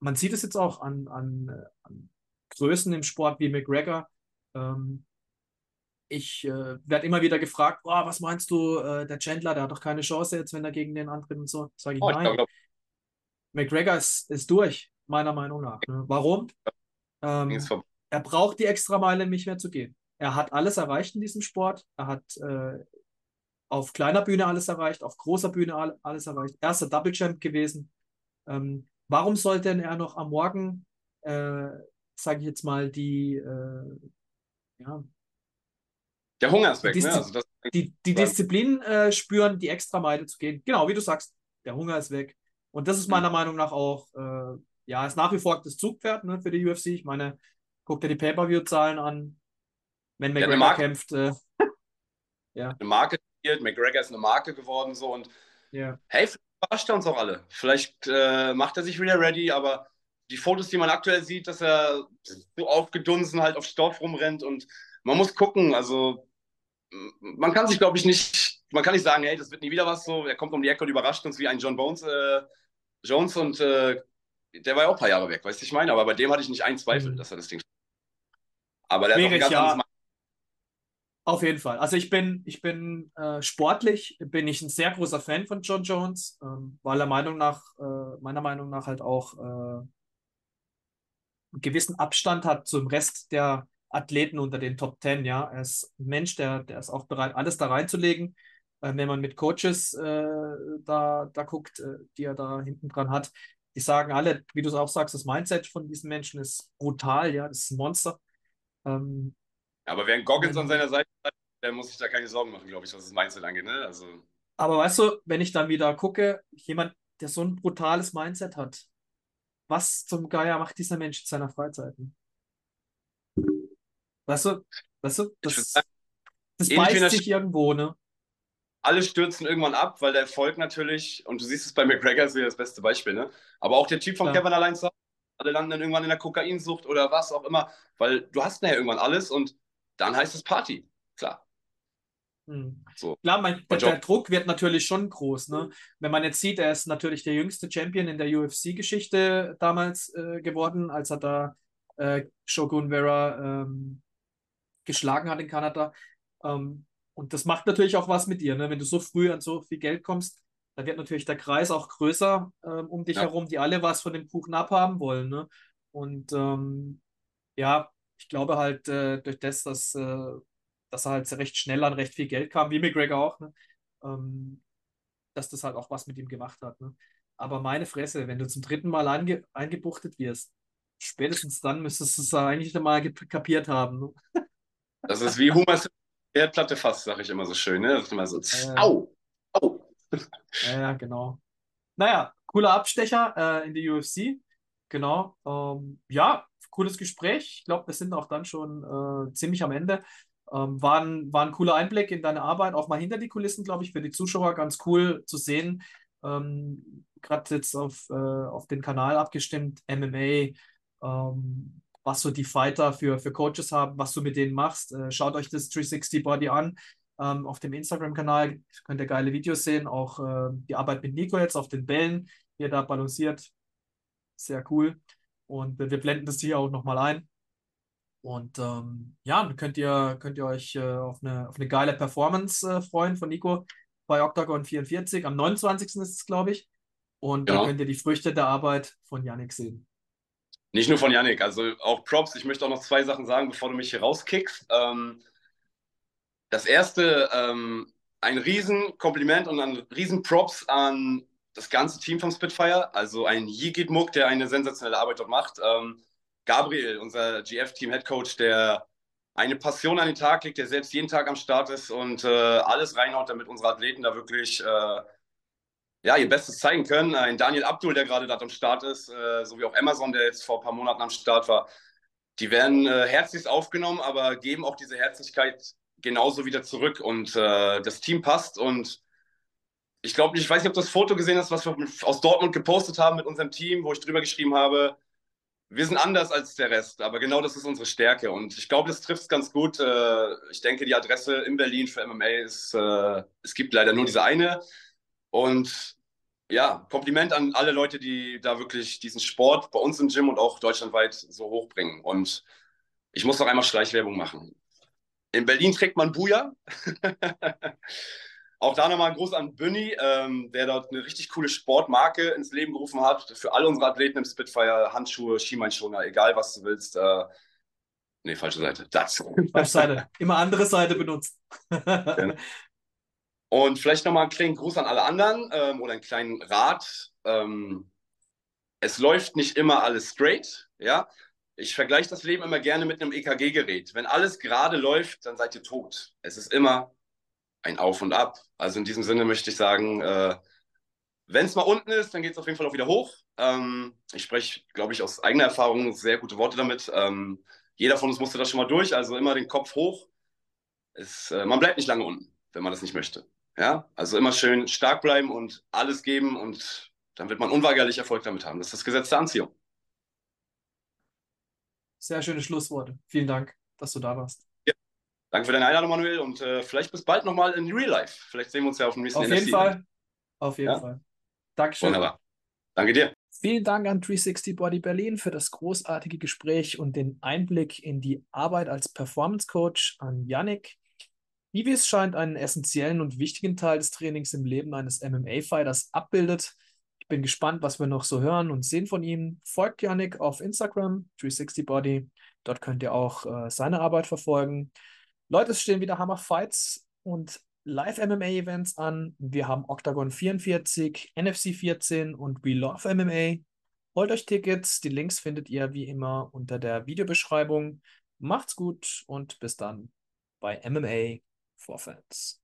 man sieht es jetzt auch an, an, an Größen im Sport wie McGregor. Ähm, ich äh, werde immer wieder gefragt, oh, was meinst du, äh, der Chandler, der hat doch keine Chance jetzt, wenn er gegen den antritt und so. Sage ich, oh, nein. Ich McGregor ist, ist durch, meiner Meinung nach. Ne? Warum? Ähm, er braucht die Extrameile nicht mehr zu gehen. Er hat alles erreicht in diesem Sport. Er hat äh, auf kleiner Bühne alles erreicht, auf großer Bühne alles erreicht. Erster Double Champ gewesen. Ähm, warum sollte er noch am Morgen, äh, sage ich jetzt mal, die, äh, ja, der Hunger ist weg, Diszi ne? Also das, die, die Disziplin äh, spüren, die extra Meile zu gehen. Genau, wie du sagst, der Hunger ist weg. Und das ist meiner mhm. Meinung nach auch, äh, ja, ist nach wie vor das Zugpferd ne, für die UFC. Ich meine, guck dir die Pay-Per-View-Zahlen an. Wenn McGregor ja, kämpft. Äh, ja. Eine Marke McGregor ist eine Marke geworden so und ja. hey, überrascht er uns auch alle. Vielleicht äh, macht er sich wieder ready, aber die Fotos, die man aktuell sieht, dass er so aufgedunsen halt aufs Dorf rumrennt und man muss gucken, also man kann sich, glaube ich, nicht man kann nicht sagen, hey, das wird nie wieder was so. Er kommt um die Ecke und überrascht uns wie ein John Bones, äh, Jones und äh, der war ja auch ein paar Jahre weg, weißt du, ich meine. Aber bei dem hatte ich nicht einen Zweifel, mhm. dass er das Ding. Aber der Schwierig, hat auch ein ganz ja. Auf jeden Fall. Also ich bin, ich bin äh, sportlich, bin ich ein sehr großer Fan von John Jones, ähm, weil er Meinung nach, äh, meiner Meinung nach halt auch äh, einen gewissen Abstand hat zum Rest der Athleten unter den Top Ten. Ja, er ist ein Mensch, der, der ist auch bereit, alles da reinzulegen. Äh, wenn man mit Coaches äh, da, da guckt, äh, die er da hinten dran hat, die sagen alle, wie du es auch sagst, das Mindset von diesen Menschen ist brutal. Ja, das ist ein Monster. Ähm, aber wer einen Goggins an seiner Seite hat, der muss sich da keine Sorgen machen, glaube ich, was das Mindset angeht. Ne? Also... Aber weißt du, wenn ich dann wieder gucke, jemand, der so ein brutales Mindset hat, was zum Geier macht dieser Mensch in seiner Freizeit? Weißt du, weißt du, das, das beißt sich irgendwo, ne? Alle stürzen irgendwann ab, weil der Erfolg natürlich, und du siehst es bei McGregor, ist ja das beste Beispiel, ne? Aber auch der Typ von ja. Kevin allein sagt, alle landen dann irgendwann in der Kokainsucht oder was auch immer, weil du hast nachher irgendwann alles und dann heißt es Party, klar. Hm. So. Klar, mein, der, der, Druck wird natürlich schon groß. Ne? Wenn man jetzt sieht, er ist natürlich der jüngste Champion in der UFC-Geschichte damals äh, geworden, als er da äh, Shogun Vera ähm, geschlagen hat in Kanada. Ähm, und das macht natürlich auch was mit dir. Ne? Wenn du so früh an so viel Geld kommst, da wird natürlich der Kreis auch größer ähm, um dich ja. herum, die alle was von dem Kuchen abhaben wollen. Ne? Und ähm, ja, ich glaube halt äh, durch das, dass, äh, dass er halt recht schnell an recht viel Geld kam, wie McGregor auch, ne? ähm, dass das halt auch was mit ihm gemacht hat. Ne? Aber meine Fresse, wenn du zum dritten Mal einge eingebuchtet wirst, spätestens dann müsstest du es eigentlich mal kapiert haben. Ne? Das ist wie Humas Erdplatte fast, sage ich immer so schön. Ne? Das ist immer so, äh, au, au. Ja, genau. Naja, cooler Abstecher äh, in die UFC. Genau. Ähm, ja, cooles Gespräch. Ich glaube, wir sind auch dann schon äh, ziemlich am Ende. Ähm, war, ein, war ein cooler Einblick in deine Arbeit, auch mal hinter die Kulissen, glaube ich, für die Zuschauer ganz cool zu sehen. Ähm, Gerade jetzt auf, äh, auf den Kanal abgestimmt, MMA, ähm, was so die Fighter für, für Coaches haben, was du mit denen machst. Äh, schaut euch das 360 Body an. Ähm, auf dem Instagram-Kanal könnt ihr geile Videos sehen. Auch äh, die Arbeit mit Nico jetzt auf den Bällen, wie er da balanciert. Sehr cool. Und wir blenden das hier auch nochmal ein. Und ähm, ja, dann könnt ihr, könnt ihr euch äh, auf, eine, auf eine geile Performance äh, freuen von Nico bei Octagon 44. Am 29. ist es, glaube ich. Und ja. da könnt ihr die Früchte der Arbeit von Yannick sehen. Nicht nur von Yannick, also auch Props. Ich möchte auch noch zwei Sachen sagen, bevor du mich hier rauskickst. Ähm, das erste, ähm, ein Riesenkompliment und ein Riesenprops an das ganze Team vom Spitfire. Also ein Yigit Muck, der eine sensationelle Arbeit dort macht. Ähm, Gabriel, unser GF-Team-Headcoach, der eine Passion an den Tag legt, der selbst jeden Tag am Start ist und äh, alles reinhaut, damit unsere Athleten da wirklich äh, ja, ihr Bestes zeigen können. Ein Daniel Abdul, der gerade dort am Start ist, äh, sowie auch Amazon, der jetzt vor ein paar Monaten am Start war, die werden äh, herzlichst aufgenommen, aber geben auch diese Herzlichkeit genauso wieder zurück. Und äh, das Team passt. Und ich glaube, ich weiß nicht, ob du das Foto gesehen hast, was wir aus Dortmund gepostet haben mit unserem Team, wo ich drüber geschrieben habe, wir sind anders als der Rest, aber genau das ist unsere Stärke. Und ich glaube, das trifft es ganz gut. Äh, ich denke, die Adresse in Berlin für MMA ist, äh, es gibt leider nur diese eine. Und ja, Kompliment an alle Leute, die da wirklich diesen Sport bei uns im Gym und auch deutschlandweit so hochbringen. Und ich muss noch einmal Schleichwerbung machen. In Berlin trägt man Buja. auch da nochmal ein Gruß an Bünni, ähm, der dort eine richtig coole Sportmarke ins Leben gerufen hat. Für alle unsere Athleten im Spitfire, Handschuhe, Skimeinschoner, egal was du willst. Äh, nee, falsche Seite. Das. Falsche Seite. Immer andere Seite benutzt. genau. Und vielleicht nochmal einen kleinen Gruß an alle anderen ähm, oder einen kleinen Rat. Ähm, es läuft nicht immer alles straight, ja. Ich vergleiche das Leben immer gerne mit einem EKG-Gerät. Wenn alles gerade läuft, dann seid ihr tot. Es ist immer ein Auf und Ab. Also in diesem Sinne möchte ich sagen, äh, wenn es mal unten ist, dann geht es auf jeden Fall auch wieder hoch. Ähm, ich spreche, glaube ich, aus eigener Erfahrung sehr gute Worte damit. Ähm, jeder von uns musste das schon mal durch, also immer den Kopf hoch. Es, äh, man bleibt nicht lange unten, wenn man das nicht möchte. Ja, also immer schön stark bleiben und alles geben und dann wird man unweigerlich Erfolg damit haben. Das ist das Gesetz der Anziehung. Sehr schöne Schlussworte. Vielen Dank, dass du da warst. Ja, Danke für deine Einladung, Manuel, und äh, vielleicht bis bald nochmal in Real Life. Vielleicht sehen wir uns ja auf dem nächsten Auf jeden Fall. Auf jeden ja? Fall. Dankeschön. Wunderbar. Danke dir. Vielen Dank an 360 Body Berlin für das großartige Gespräch und den Einblick in die Arbeit als Performance Coach an Yannick. IWIS scheint einen essentiellen und wichtigen Teil des Trainings im Leben eines MMA-Fighters abbildet. Ich bin gespannt, was wir noch so hören und sehen von ihm. Folgt Yannick auf Instagram, 360body. Dort könnt ihr auch äh, seine Arbeit verfolgen. Leute, es stehen wieder Hammer Fights und Live-MMA-Events an. Wir haben Octagon 44, NFC 14 und We Love MMA. Holt euch Tickets. Die Links findet ihr wie immer unter der Videobeschreibung. Macht's gut und bis dann bei MMA for Fans.